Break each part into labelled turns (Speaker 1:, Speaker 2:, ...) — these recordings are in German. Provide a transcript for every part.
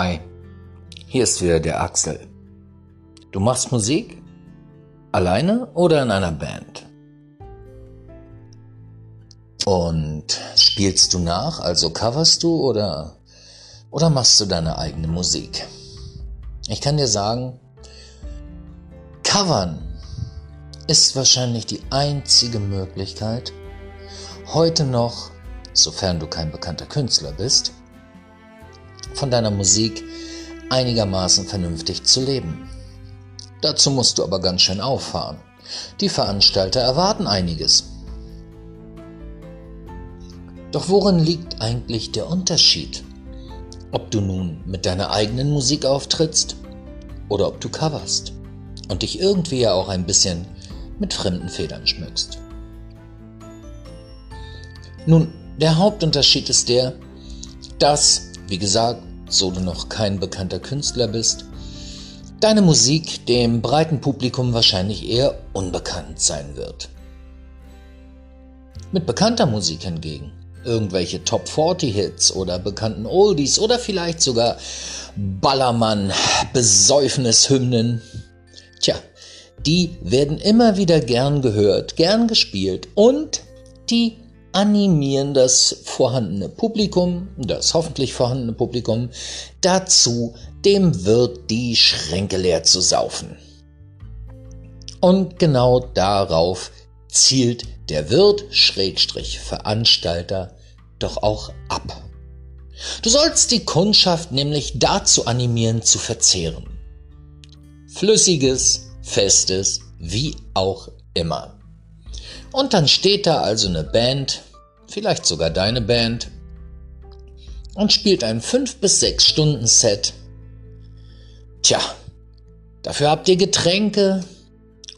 Speaker 1: Hi, hier ist wieder der Axel. Du machst Musik? Alleine oder in einer Band? Und spielst du nach, also coverst du oder, oder machst du deine eigene Musik? Ich kann dir sagen, covern ist wahrscheinlich die einzige Möglichkeit, heute noch, sofern du kein bekannter Künstler bist, von deiner Musik einigermaßen vernünftig zu leben. Dazu musst du aber ganz schön auffahren. Die Veranstalter erwarten einiges. Doch worin liegt eigentlich der Unterschied? Ob du nun mit deiner eigenen Musik auftrittst oder ob du coverst und dich irgendwie ja auch ein bisschen mit fremden Federn schmückst. Nun, der Hauptunterschied ist der, dass, wie gesagt, so du noch kein bekannter Künstler bist, deine Musik dem breiten Publikum wahrscheinlich eher unbekannt sein wird. Mit bekannter Musik hingegen, irgendwelche Top 40 Hits oder bekannten Oldies oder vielleicht sogar Ballermann, Besäufnishymnen, tja, die werden immer wieder gern gehört, gern gespielt und die animieren das vorhandene Publikum, das hoffentlich vorhandene Publikum, dazu, dem Wirt die Schränke leer zu saufen. Und genau darauf zielt der Wirt Schrägstrich Veranstalter doch auch ab. Du sollst die Kundschaft nämlich dazu animieren zu verzehren. Flüssiges, festes, wie auch immer. Und dann steht da also eine Band, vielleicht sogar deine Band, und spielt ein 5 bis 6 Stunden Set. Tja, dafür habt ihr Getränke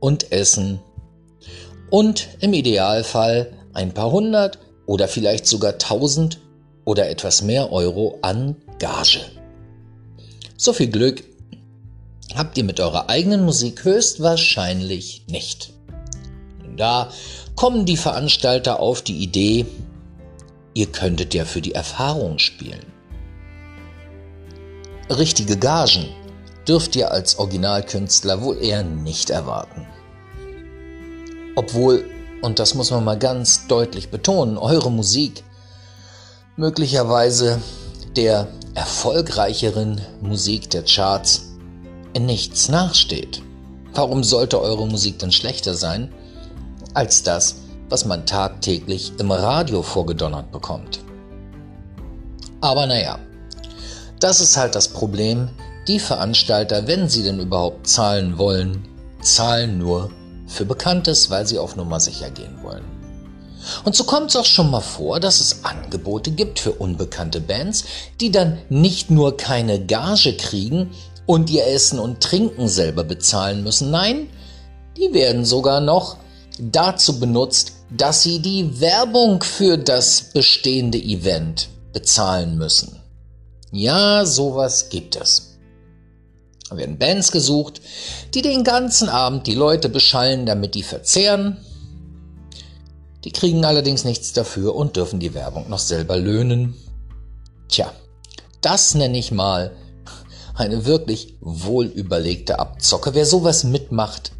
Speaker 1: und Essen und im Idealfall ein paar hundert oder vielleicht sogar tausend oder etwas mehr Euro an Gage. So viel Glück habt ihr mit eurer eigenen Musik höchstwahrscheinlich nicht. Da kommen die Veranstalter auf die Idee, ihr könntet ja für die Erfahrung spielen. Richtige Gagen dürft ihr als Originalkünstler wohl eher nicht erwarten. Obwohl, und das muss man mal ganz deutlich betonen, eure Musik möglicherweise der erfolgreicheren Musik der Charts in nichts nachsteht. Warum sollte eure Musik denn schlechter sein? Als das, was man tagtäglich im Radio vorgedonnert bekommt. Aber naja, das ist halt das Problem. Die Veranstalter, wenn sie denn überhaupt zahlen wollen, zahlen nur für Bekanntes, weil sie auf Nummer sicher gehen wollen. Und so kommt es auch schon mal vor, dass es Angebote gibt für unbekannte Bands, die dann nicht nur keine Gage kriegen und ihr Essen und Trinken selber bezahlen müssen, nein, die werden sogar noch dazu benutzt, dass sie die Werbung für das bestehende Event bezahlen müssen. Ja, sowas gibt es. Da werden Bands gesucht, die den ganzen Abend die Leute beschallen, damit die verzehren. Die kriegen allerdings nichts dafür und dürfen die Werbung noch selber löhnen. Tja, das nenne ich mal eine wirklich wohlüberlegte Abzocke. Wer sowas mitmacht,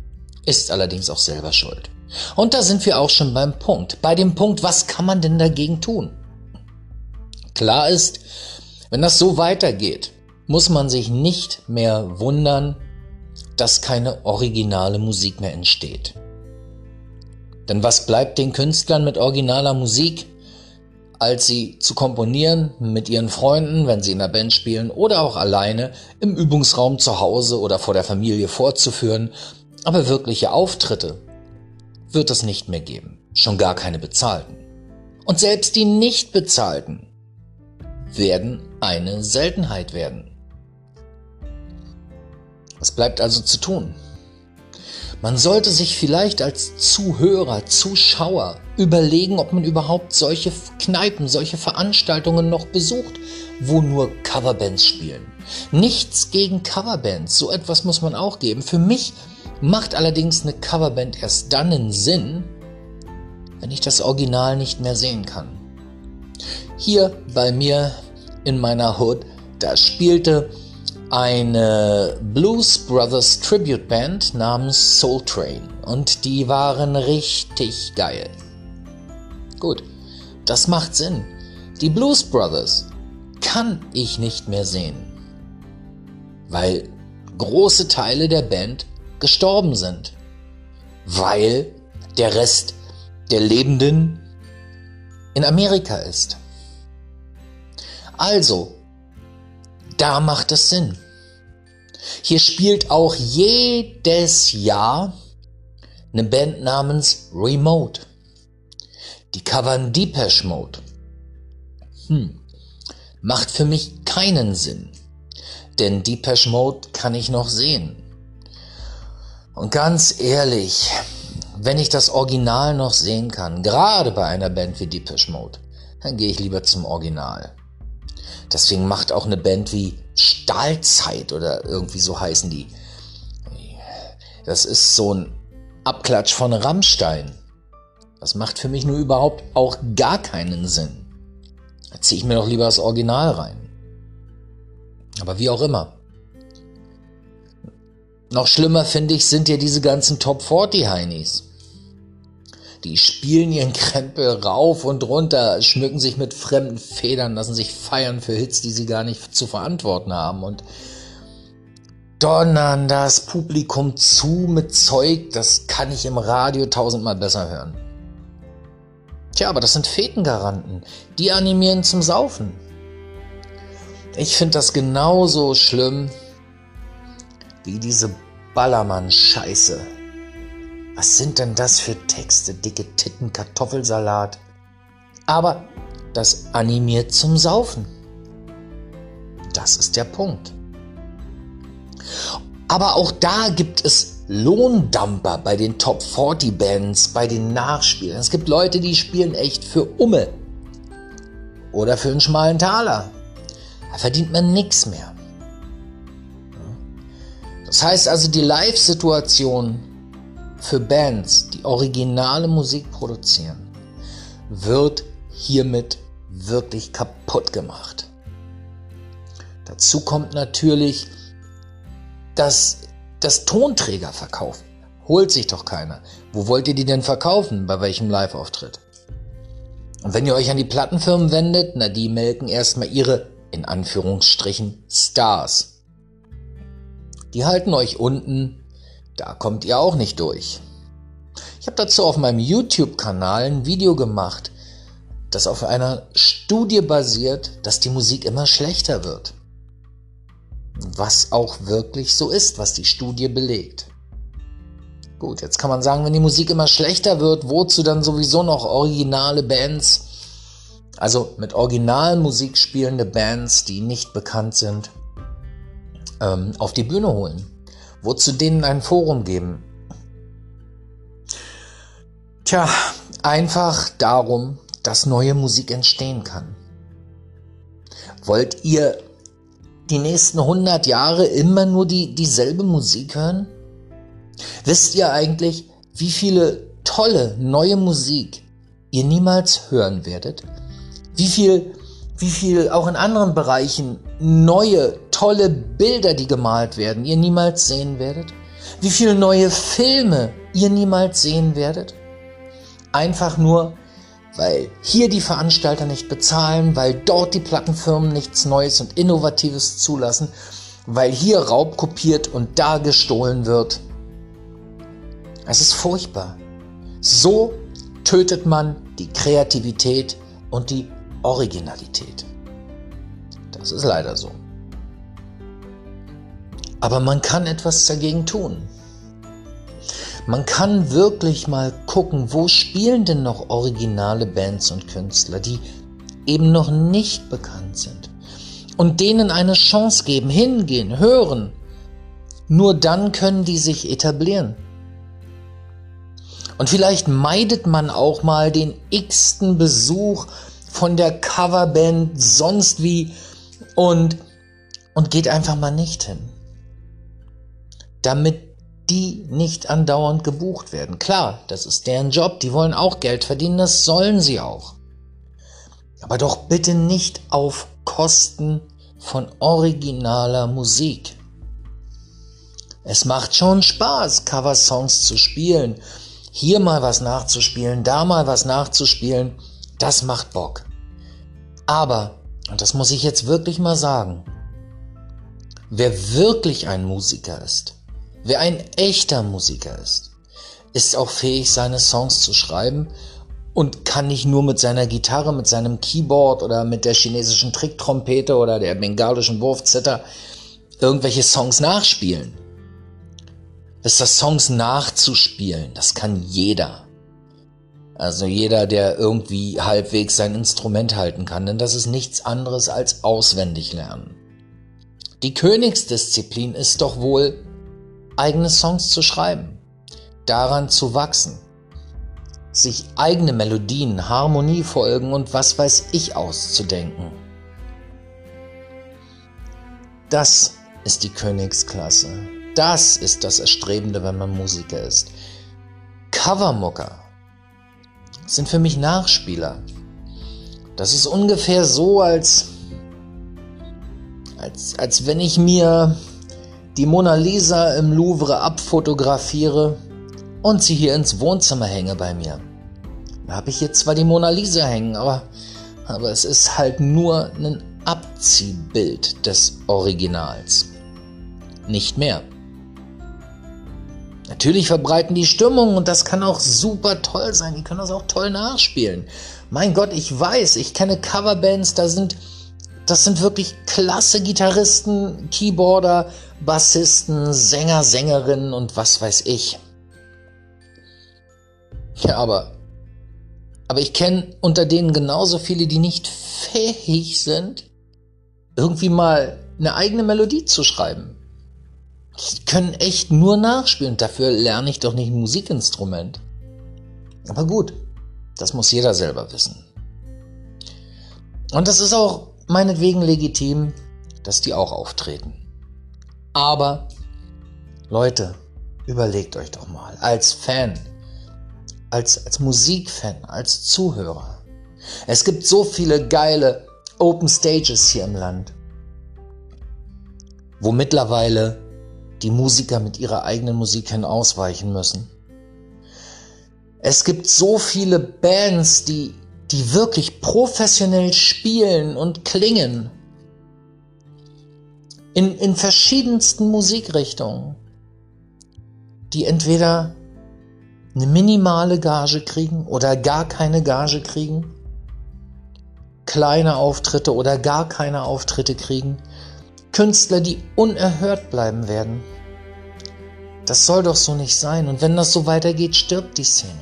Speaker 1: ist allerdings auch selber schuld. Und da sind wir auch schon beim Punkt. Bei dem Punkt, was kann man denn dagegen tun? Klar ist, wenn das so weitergeht, muss man sich nicht mehr wundern, dass keine originale Musik mehr entsteht. Denn was bleibt den Künstlern mit originaler Musik, als sie zu komponieren mit ihren Freunden, wenn sie in der Band spielen oder auch alleine im Übungsraum zu Hause oder vor der Familie vorzuführen, aber wirkliche Auftritte wird es nicht mehr geben, schon gar keine bezahlten. Und selbst die nicht bezahlten werden eine Seltenheit werden. Was bleibt also zu tun? Man sollte sich vielleicht als Zuhörer, Zuschauer überlegen, ob man überhaupt solche Kneipen, solche Veranstaltungen noch besucht, wo nur Coverbands spielen. Nichts gegen Coverbands, so etwas muss man auch geben. Für mich macht allerdings eine Coverband erst dann einen Sinn, wenn ich das Original nicht mehr sehen kann. Hier bei mir in meiner Hood, Da spielte eine Blues Brothers Tribute Band namens Soul Train und die waren richtig geil. Gut, das macht Sinn. Die Blues Brothers kann ich nicht mehr sehen, weil große Teile der Band gestorben sind, weil der Rest der Lebenden in Amerika ist. Also, da macht es Sinn. Hier spielt auch jedes Jahr eine Band namens Remote. Die covern Depeche Mode. Hm, macht für mich keinen Sinn. Denn Depeche Mode kann ich noch sehen. Und ganz ehrlich, wenn ich das Original noch sehen kann, gerade bei einer Band wie Depeche Mode, dann gehe ich lieber zum Original. Deswegen macht auch eine Band wie Stahlzeit oder irgendwie so heißen die. Das ist so ein Abklatsch von Rammstein. Das macht für mich nur überhaupt auch gar keinen Sinn. Da ziehe ich mir doch lieber das Original rein. Aber wie auch immer. Noch schlimmer finde ich sind ja diese ganzen Top 40 Heinis. Die spielen ihren Krempel rauf und runter, schmücken sich mit fremden Federn, lassen sich feiern für Hits, die sie gar nicht zu verantworten haben und donnern das Publikum zu mit Zeug, das kann ich im Radio tausendmal besser hören. Tja, aber das sind Fetengaranten. Die animieren zum Saufen. Ich finde das genauso schlimm wie diese Ballermann-Scheiße. Was sind denn das für Texte? Dicke Titten, Kartoffelsalat. Aber das animiert zum Saufen. Das ist der Punkt. Aber auch da gibt es Lohndumper bei den Top 40 Bands, bei den Nachspielen. Es gibt Leute, die spielen echt für Umme. Oder für einen schmalen Taler. Da verdient man nichts mehr. Das heißt also, die Live-Situation für Bands, die originale Musik produzieren, wird hiermit wirklich kaputt gemacht. Dazu kommt natürlich, dass das Tonträger verkaufen. Holt sich doch keiner. Wo wollt ihr die denn verkaufen? Bei welchem Live-Auftritt? Und wenn ihr euch an die Plattenfirmen wendet, na die melken erstmal ihre, in Anführungsstrichen, Stars. Die halten euch unten da kommt ihr auch nicht durch. Ich habe dazu auf meinem YouTube-Kanal ein Video gemacht, das auf einer Studie basiert, dass die Musik immer schlechter wird. Was auch wirklich so ist, was die Studie belegt. Gut, jetzt kann man sagen, wenn die Musik immer schlechter wird, wozu dann sowieso noch originale Bands, also mit Originalmusik spielende Bands, die nicht bekannt sind, ähm, auf die Bühne holen? Wozu denen ein Forum geben? Tja, einfach darum, dass neue Musik entstehen kann. Wollt ihr die nächsten 100 Jahre immer nur die, dieselbe Musik hören? Wisst ihr eigentlich, wie viele tolle neue Musik ihr niemals hören werdet? Wie viel wie viel auch in anderen Bereichen neue, tolle Bilder, die gemalt werden, ihr niemals sehen werdet? Wie viele neue Filme ihr niemals sehen werdet? Einfach nur, weil hier die Veranstalter nicht bezahlen, weil dort die Plattenfirmen nichts Neues und Innovatives zulassen, weil hier Raub kopiert und da gestohlen wird. Es ist furchtbar. So tötet man die Kreativität und die Originalität. Das ist leider so. Aber man kann etwas dagegen tun. Man kann wirklich mal gucken, wo spielen denn noch originale Bands und Künstler, die eben noch nicht bekannt sind. Und denen eine Chance geben, hingehen, hören. Nur dann können die sich etablieren. Und vielleicht meidet man auch mal den x-ten Besuch von der Coverband sonst wie und, und geht einfach mal nicht hin. Damit die nicht andauernd gebucht werden. Klar, das ist deren Job, die wollen auch Geld verdienen, das sollen sie auch. Aber doch bitte nicht auf Kosten von originaler Musik. Es macht schon Spaß, Coversongs zu spielen, hier mal was nachzuspielen, da mal was nachzuspielen, das macht Bock. Aber, und das muss ich jetzt wirklich mal sagen, wer wirklich ein Musiker ist, wer ein echter Musiker ist, ist auch fähig, seine Songs zu schreiben und kann nicht nur mit seiner Gitarre, mit seinem Keyboard oder mit der chinesischen Tricktrompete oder der bengalischen Wurfzitter irgendwelche Songs nachspielen. Das ist Songs nachzuspielen, das kann jeder. Also jeder, der irgendwie halbwegs sein Instrument halten kann, denn das ist nichts anderes als auswendig lernen. Die Königsdisziplin ist doch wohl, eigene Songs zu schreiben, daran zu wachsen, sich eigene Melodien, Harmoniefolgen und was weiß ich auszudenken. Das ist die Königsklasse. Das ist das Erstrebende, wenn man Musiker ist. Covermucker sind für mich Nachspieler. Das ist ungefähr so, als, als, als wenn ich mir die Mona Lisa im Louvre abfotografiere und sie hier ins Wohnzimmer hänge bei mir. Da habe ich jetzt zwar die Mona Lisa hängen, aber, aber es ist halt nur ein Abziehbild des Originals. Nicht mehr. Natürlich verbreiten die Stimmung und das kann auch super toll sein. Die können das auch toll nachspielen. Mein Gott, ich weiß, ich kenne Coverbands, da sind, das sind wirklich klasse Gitarristen, Keyboarder, Bassisten, Sänger, Sängerinnen und was weiß ich. Ja, aber, aber ich kenne unter denen genauso viele, die nicht fähig sind, irgendwie mal eine eigene Melodie zu schreiben. Die können echt nur nachspielen. Dafür lerne ich doch nicht ein Musikinstrument. Aber gut, das muss jeder selber wissen. Und das ist auch meinetwegen legitim, dass die auch auftreten. Aber, Leute, überlegt euch doch mal, als Fan, als, als Musikfan, als Zuhörer. Es gibt so viele geile Open Stages hier im Land, wo mittlerweile die Musiker mit ihrer eigenen Musik hin ausweichen müssen. Es gibt so viele Bands, die, die wirklich professionell spielen und klingen. In, in verschiedensten Musikrichtungen, die entweder eine minimale Gage kriegen oder gar keine Gage kriegen, kleine Auftritte oder gar keine Auftritte kriegen, Künstler, die unerhört bleiben werden. Das soll doch so nicht sein. Und wenn das so weitergeht, stirbt die Szene.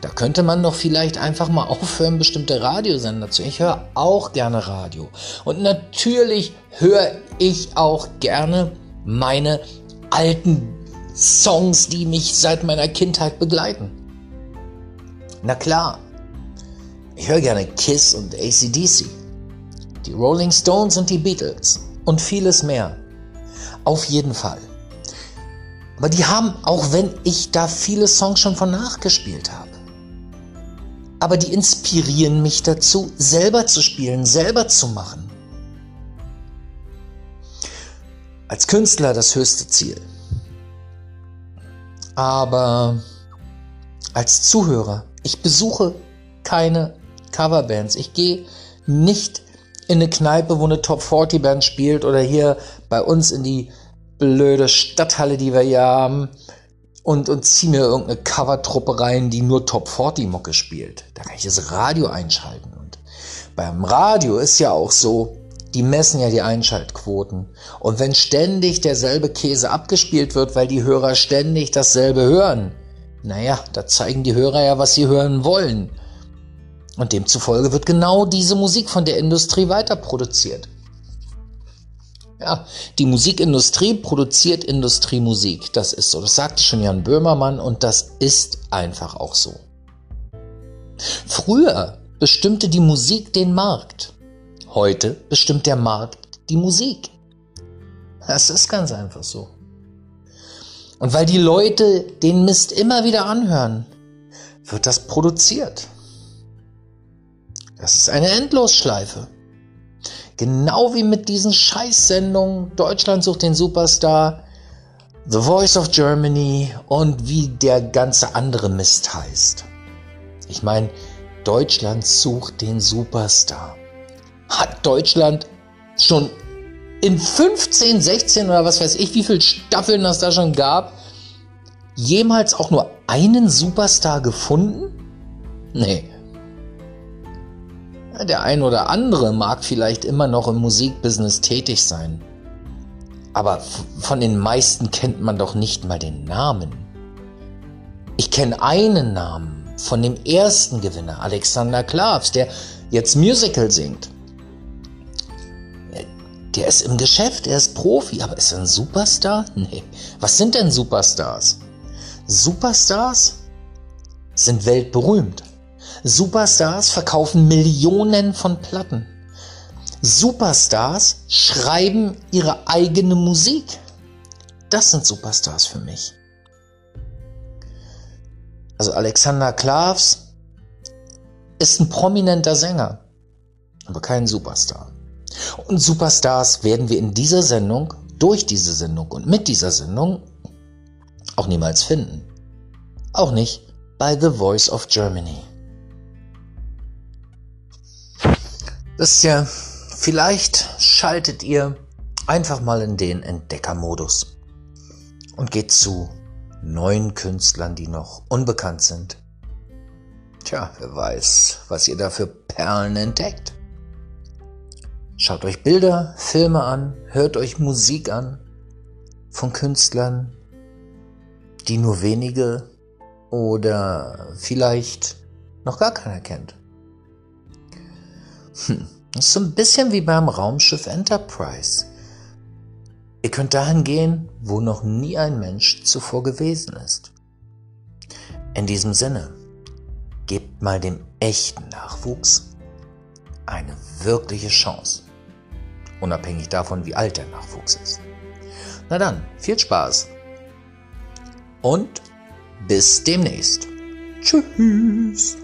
Speaker 1: Da könnte man doch vielleicht einfach mal aufhören, bestimmte Radiosender zu. Ich höre auch gerne Radio. Und natürlich höre ich auch gerne meine alten Songs, die mich seit meiner Kindheit begleiten. Na klar, ich höre gerne Kiss und ACDC, die Rolling Stones und die Beatles und vieles mehr. Auf jeden Fall. Aber die haben, auch wenn ich da viele Songs schon von nachgespielt habe, aber die inspirieren mich dazu, selber zu spielen, selber zu machen. Als Künstler das höchste Ziel. Aber als Zuhörer, ich besuche keine Coverbands. Ich gehe nicht in eine Kneipe, wo eine Top 40 Band spielt oder hier bei uns in die blöde Stadthalle, die wir hier haben und, und zieh mir irgendeine Covertruppe rein, die nur Top 40 Mucke spielt. Da kann ich das Radio einschalten. Und beim Radio ist ja auch so, die messen ja die Einschaltquoten. Und wenn ständig derselbe Käse abgespielt wird, weil die Hörer ständig dasselbe hören, naja, da zeigen die Hörer ja, was sie hören wollen. Und demzufolge wird genau diese Musik von der Industrie weiter produziert. Ja, die Musikindustrie produziert Industriemusik. Das ist so. Das sagte schon Jan Böhmermann und das ist einfach auch so. Früher bestimmte die Musik den Markt. Heute bestimmt der Markt die Musik. Das ist ganz einfach so. Und weil die Leute den Mist immer wieder anhören, wird das produziert. Das ist eine Endlosschleife. Genau wie mit diesen Scheißsendungen Deutschland sucht den Superstar, The Voice of Germany und wie der ganze andere Mist heißt. Ich meine, Deutschland sucht den Superstar. Hat Deutschland schon in 15, 16 oder was weiß ich, wie viele Staffeln das da schon gab, jemals auch nur einen Superstar gefunden? Nee. Der ein oder andere mag vielleicht immer noch im Musikbusiness tätig sein. Aber von den meisten kennt man doch nicht mal den Namen. Ich kenne einen Namen von dem ersten Gewinner, Alexander Klavs, der jetzt Musical singt. Der ist im Geschäft, er ist Profi, aber ist er ein Superstar? Nee. Was sind denn Superstars? Superstars sind weltberühmt. Superstars verkaufen Millionen von Platten. Superstars schreiben ihre eigene Musik. Das sind Superstars für mich. Also Alexander Klavs ist ein prominenter Sänger, aber kein Superstar. Und Superstars werden wir in dieser Sendung, durch diese Sendung und mit dieser Sendung auch niemals finden. Auch nicht bei The Voice of Germany. Das ist ja, vielleicht schaltet ihr einfach mal in den Entdeckermodus und geht zu neuen Künstlern, die noch unbekannt sind. Tja, wer weiß, was ihr da für Perlen entdeckt. Schaut euch Bilder, Filme an, hört euch Musik an von Künstlern, die nur wenige oder vielleicht noch gar keiner kennt. Hm, das ist so ein bisschen wie beim Raumschiff Enterprise. Ihr könnt dahin gehen, wo noch nie ein Mensch zuvor gewesen ist. In diesem Sinne, gebt mal dem echten Nachwuchs eine wirkliche Chance. Unabhängig davon, wie alt der Nachwuchs ist. Na dann, viel Spaß und bis demnächst. Tschüss.